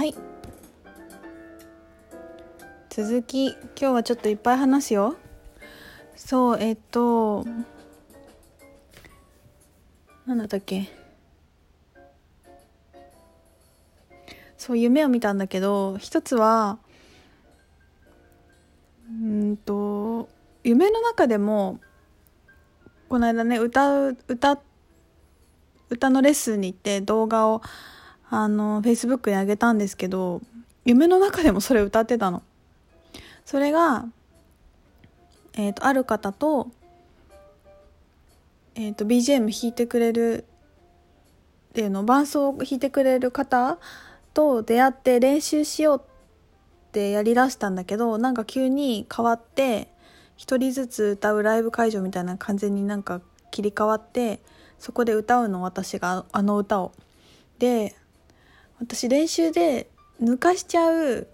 はい。続き今日はちょっといっぱい話すよ。そうえっと何だったっけ？そう夢を見たんだけど一つはうんと夢の中でもこの間ね歌う歌歌のレッスンに行って動画をあのフェイスブックに上げたんですけど夢の中でもそれ歌ってたの。それが、えーと、ある方と,、えー、と BGM 弾いてくれるっていうの伴奏を弾いてくれる方と出会って練習しようってやりだしたんだけどなんか急に変わって一人ずつ歌うライブ会場みたいな完全になんか切り替わってそこで歌うの私があの歌を。で私練習で抜かしちゃう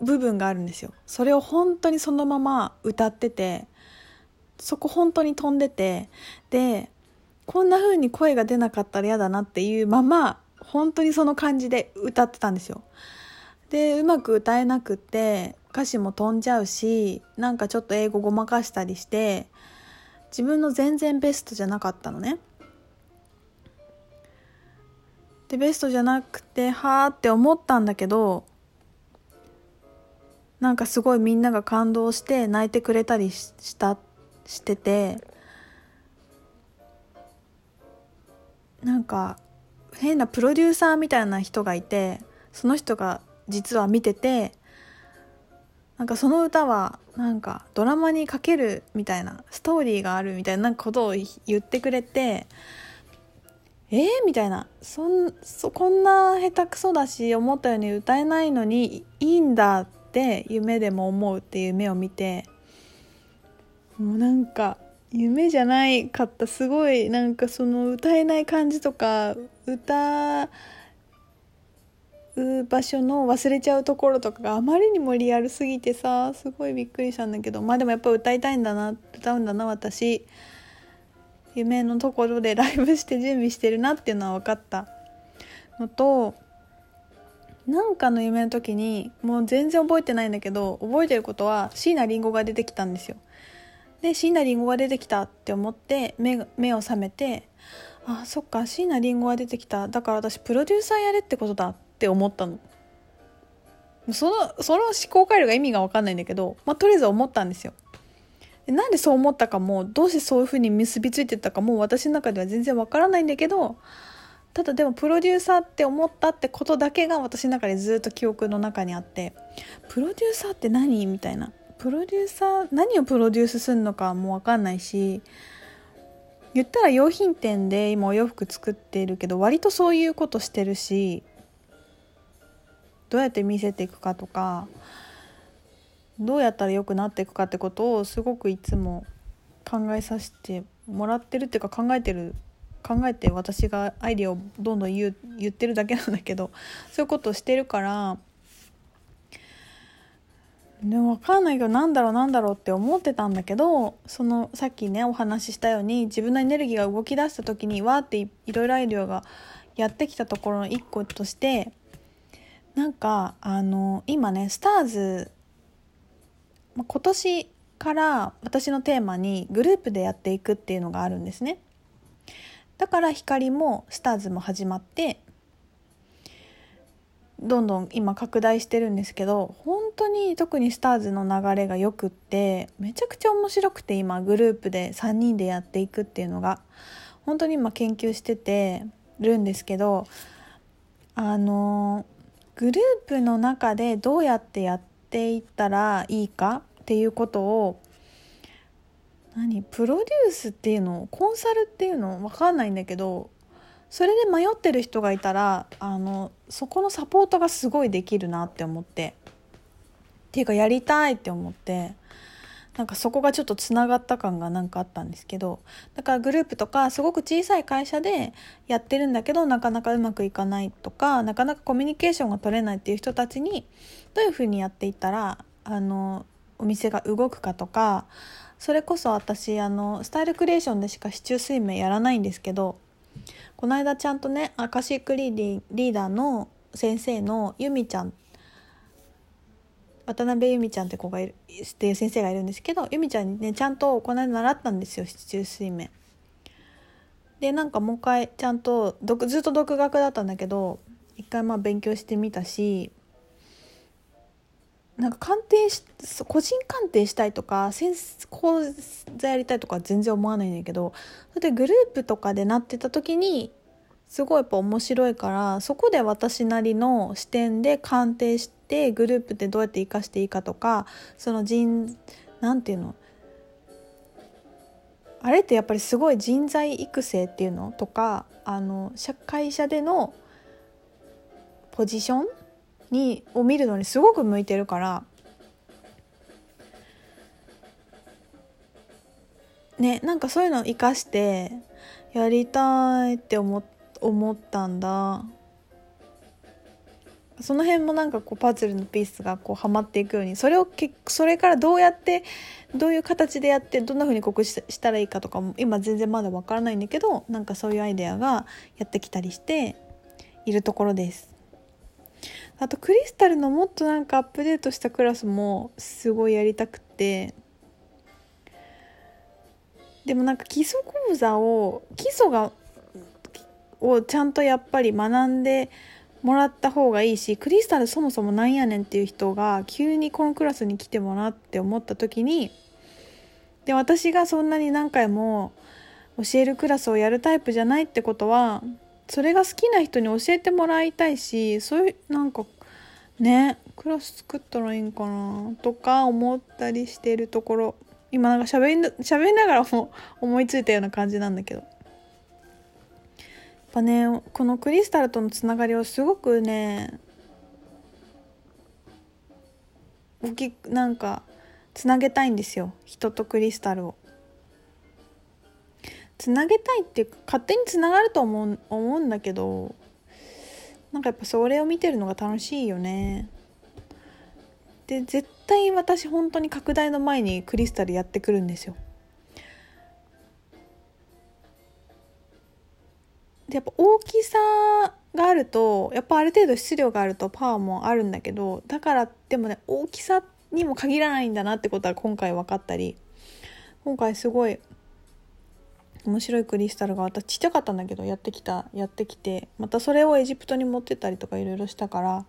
部分があるんですよ。それを本当にそのまま歌っててそこ本当に飛んでてでこんな風に声が出なかったら嫌だなっていうまま本当にその感じで歌ってたんですよ。でうまく歌えなくって歌詞も飛んじゃうしなんかちょっと英語ごまかしたりして自分の全然ベストじゃなかったのね。でベストじゃなくてはあって思ったんだけどなんかすごいみんなが感動して泣いてくれたりしたしててなんか変なプロデューサーみたいな人がいてその人が実は見ててなんかその歌はなんかドラマにかけるみたいなストーリーがあるみたいなことを言ってくれてえー、みたいな。そんそこんな下手くそだし思ったように歌えないのにいいんだって夢でも思うっていう夢を見て。もうなんか夢じゃないかった。すごいなんかその歌えない感じとか歌う場所の忘れちゃうところとかがあまりにもリアルすぎてさすごいびっくりしたんだけど。まあでもやっぱ歌いたいんだな歌うんだな私。夢のところでライブして準備してるなっていうのは分かった。のとなんかの夢の時にもう全然覚えてないんだけど覚えてることは椎名林檎が出てきたんですよ。で椎名林檎が出てきたって思って目目を覚めてあそっか椎名林檎が出てきた。だから私プロデューサーやれってことだって思ったの。そのその思考回路が意味が分かんないんだけど、まあ、とりあえず思ったんですよ。でなんでそう思ったかもどうしてそういうふうに結びついてったかも私の中では全然分からないんだけどただでもプロデューサーって思ったってことだけが私の中でずっと記憶の中にあってプロデューサーって何みたいな。プロデューサー何をプロデュースするのかも分かんないし言ったら洋品店で今お洋服作ってるけど割とそういうことしてるしどうやって見せていくかとかどうやったら良くなっていくかってことをすごくいつも考えさせてもらってるっていうか考えてる考えて私がアイディアをどんどん言う言ってるだけなんだけど そういうことをしてるからでも分かんないけどなんだろうなんだろうって思ってたんだけどそのさっきねお話ししたように自分のエネルギーが動き出した時にわーっていろいろアイディアがやってきたところの一個としてなんかあの今ねスターズ今年から私のテーマにグループでやっていくっていうのがあるんですね。だから光もスターズも始まってどんどん今拡大してるんですけど本当に特にスターズの流れがよくってめちゃくちゃ面白くて今グループで3人でやっていくっていうのが本当に今研究しててるんですけどあのグループの中でどうやってやってていったらいいかっていうことを何？プロデュースっていうのコンサルっていうの分かんないんだけどそれで迷ってる人がいたらあのそこのサポートがすごいできるなって思って。っていうかやりたいって思って。なんかそこがちょっとつながった感がなんかあったんですけどだからグループとかすごく小さい会社でやってるんだけどなかなかうまくいかないとかなかなかコミュニケーションが取れないっていう人たちにどういうふうにやっていったらあのお店が動くかとかそれこそ私あのスタイルクリエーションでしか市中水面やらないんですけどこの間ちゃんとねアカシックリーリーダーの先生のゆみちゃん渡辺由美ちゃんって子がいるっていう先生がいるんですけど由美ちゃんにねちゃんとこの間習ったんですよ七中水面。でなんかもう一回ちゃんとずっと独学だったんだけど一回まあ勉強してみたしなんか鑑定し個人鑑定したいとか先講座やりたいとか全然思わないんだけどそれでグループとかでなってた時にすごいやっぱ面白いからそこで私なりの視点で鑑定してグループってどうやって生かしていいかとかその人なんていうの？あれってやっぱりすごい人材育成っていうの？とかあの社会社でのポジションにを見るのにすごく向いてるからねなんかそういうのを生かしてやりたいって思思ったんだ。その辺もなんかこうパズルのピースがこうはまっていくようにそれをけそれからどうやってどういう形でやってどんな風に告知したらいいかとかも今全然まだわからないんだけどなんかそういうアイデアがやってきたりしているところです。あとクリスタルのもっとなんかアップデートしたクラスもすごいやりたくてでもなんか基礎講座を基礎がをちゃんとやっぱり学んでもらった方がいいしクリスタルそもそもなんやねんっていう人が急にこのクラスに来てもらって思った時にで私がそんなに何回も教えるクラスをやるタイプじゃないってことはそれが好きな人に教えてもらいたいしそういうなんかねクラス作ったらいいんかなとか思ったりしてるところ今なんか喋り喋りながらも思いついたような感じなんだけど。ぱねこのクリスタルとのつながりをすごくね大きくなんかつなげたいんですよ人とクリスタルを。つなげたいっていうか勝手につながると思う思うんだけどなんかやっぱそれを見てるのが楽しいよね。で絶対私本当に拡大の前にクリスタルやってくるんですよ。でやっぱ大きさがあるとやっぱある程度質量があるとパワーもあるんだけどだからでもね大きさにも限らないんだなってことは今回分かったり今回すごい面白いクリスタルが私ちっちゃかったんだけどやってきたやってきてまたそれをエジプトに持ってったりとかいろいろしたから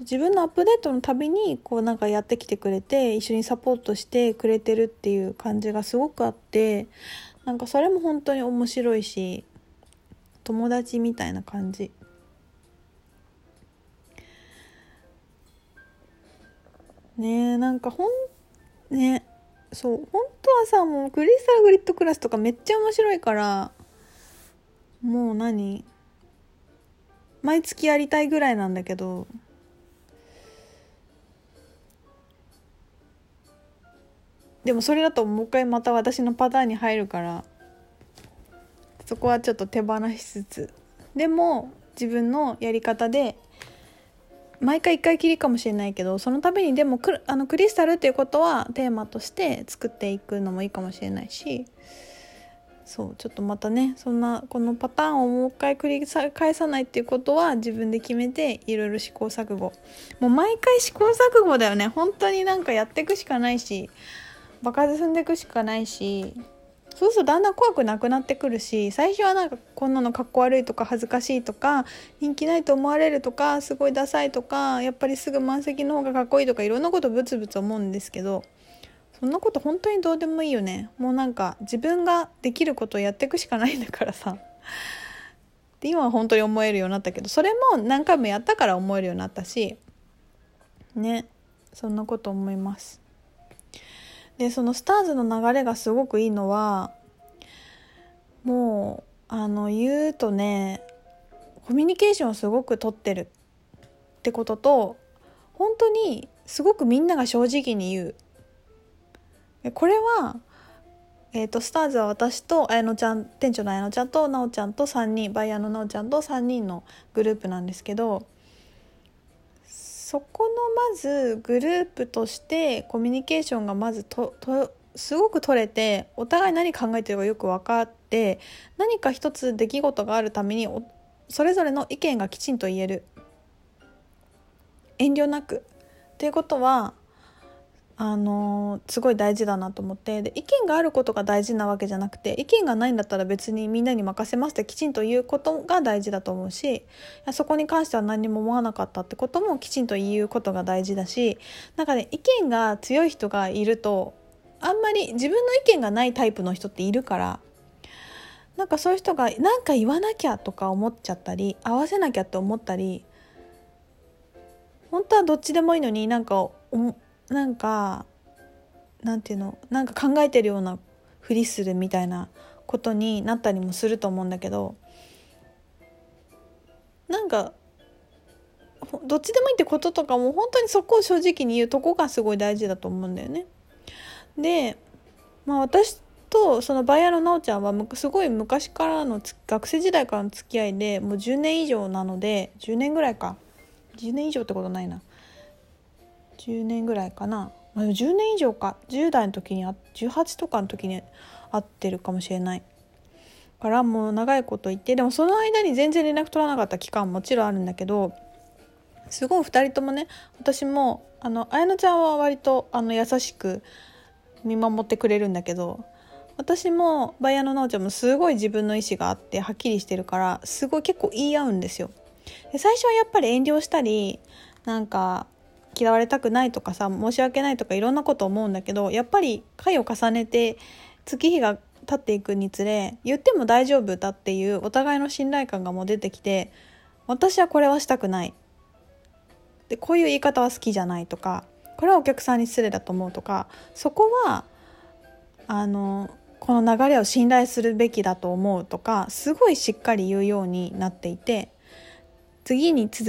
自分のアップデートのたびにこうなんかやってきてくれて一緒にサポートしてくれてるっていう感じがすごくあってなんかそれも本当に面白いし友達みたいな感じ。ねえなんかほんねそう本当はさもうクリスタルグリッドクラスとかめっちゃ面白いからもう何毎月やりたいぐらいなんだけどでもそれだともう一回また私のパターンに入るからそこはちょっと手放しつつでも自分のやり方で毎回1回きりかもしれないけどその度にでもクあのクリスタルっていうことはテーマとして作っていくのもいいかもしれないしそうちょっとまたねそんなこのパターンをもう一回繰り返さないっていうことは自分で決めていろいろ試行錯誤。もう毎回試行錯誤だよね。本当になんかやっていくしかないし場数踏んでいくしかないしそうするとだんだん怖くなくなってくるし最初はなんかこんなのかっこ悪いとか恥ずかしいとか人気ないと思われるとかすごいダサいとかやっぱりすぐ満席の方がかっこいいとかいろんなことブツブツ思うんですけどそんなこと本当にどうでもいいよね。もうなんか自分ができることをやっていくしかないんだからさ。で今は本当に思えるようになったけどそれも何回もやったから思えるようになったしねそんなこと思います。でそのスターズの流れがすごくいいのはもうあの言うとねコミュニケーションをすごくとってるってことと本当にすごくみんなが正直に言う。これは、えーと、スターズは私と綾乃ちゃん店長の綾乃ちゃんと奈緒ちゃんと3人バイヤーの奈緒ちゃんと3人のグループなんですけどそこのまずグループとしてコミュニケーションがまずととすごく取れてお互い何考えてるかよく分かって何か一つ出来事があるためにそれぞれの意見がきちんと言える。遠慮なく。っていうことはあのすごい大事だなと思ってで意見があることが大事なわけじゃなくて意見がないんだったら別にみんなに任せますってきちんと言うことが大事だと思うしそこに関しては何も思わなかったってこともきちんと言うことが大事だしなんかね意見が強い人がいるとあんまり自分の意見がないタイプの人っているからなんかそういう人が何か言わなきゃとか思っちゃったり合わせなきゃって思ったり本当はどっちでもいいのになんかなんかなんていうのなんか考えてるようなふりするみたいなことになったりもすると思うんだけどなんかどっちでもいいってこととかも本当にそこを正直に言うとこがすごい大事だと思うんだよね。で、まあ、私とそのバイヤーのなおちゃんはすごい昔からの学生時代からの付き合いでもう10年以上なので10年ぐらいか10年以上ってことないな10年ぐらいかな、まあ、10年以上か。10代の時に18とかの時に会ってるかもしれない。からもう長いこと言ってでもその間に全然連絡取らなかった期間もちろんあるんだけどすごい2人ともね私もあの綾乃ちゃんは割とあの優しく見守ってくれるんだけど私もバイヤーのなおちゃんもすごい自分の意思があってはっきりしてるからすごい結構言い合うんですよ。で最初はやっぱり遠慮したりなんか嫌われたくないとかさ申し訳ないとかいろんなこと思うんだけどやっぱり回を重ねて月日が経っていくにつれ言っても大丈夫だっていうお互いの信頼感がもう出てきて私はこれはしたくない。でこういう言い方は好きじゃないとかこれはお客さんに失礼だと思うとかそこはあのこの流れを信頼するべきだと思うとかすごいしっかり言うようになっていて次に続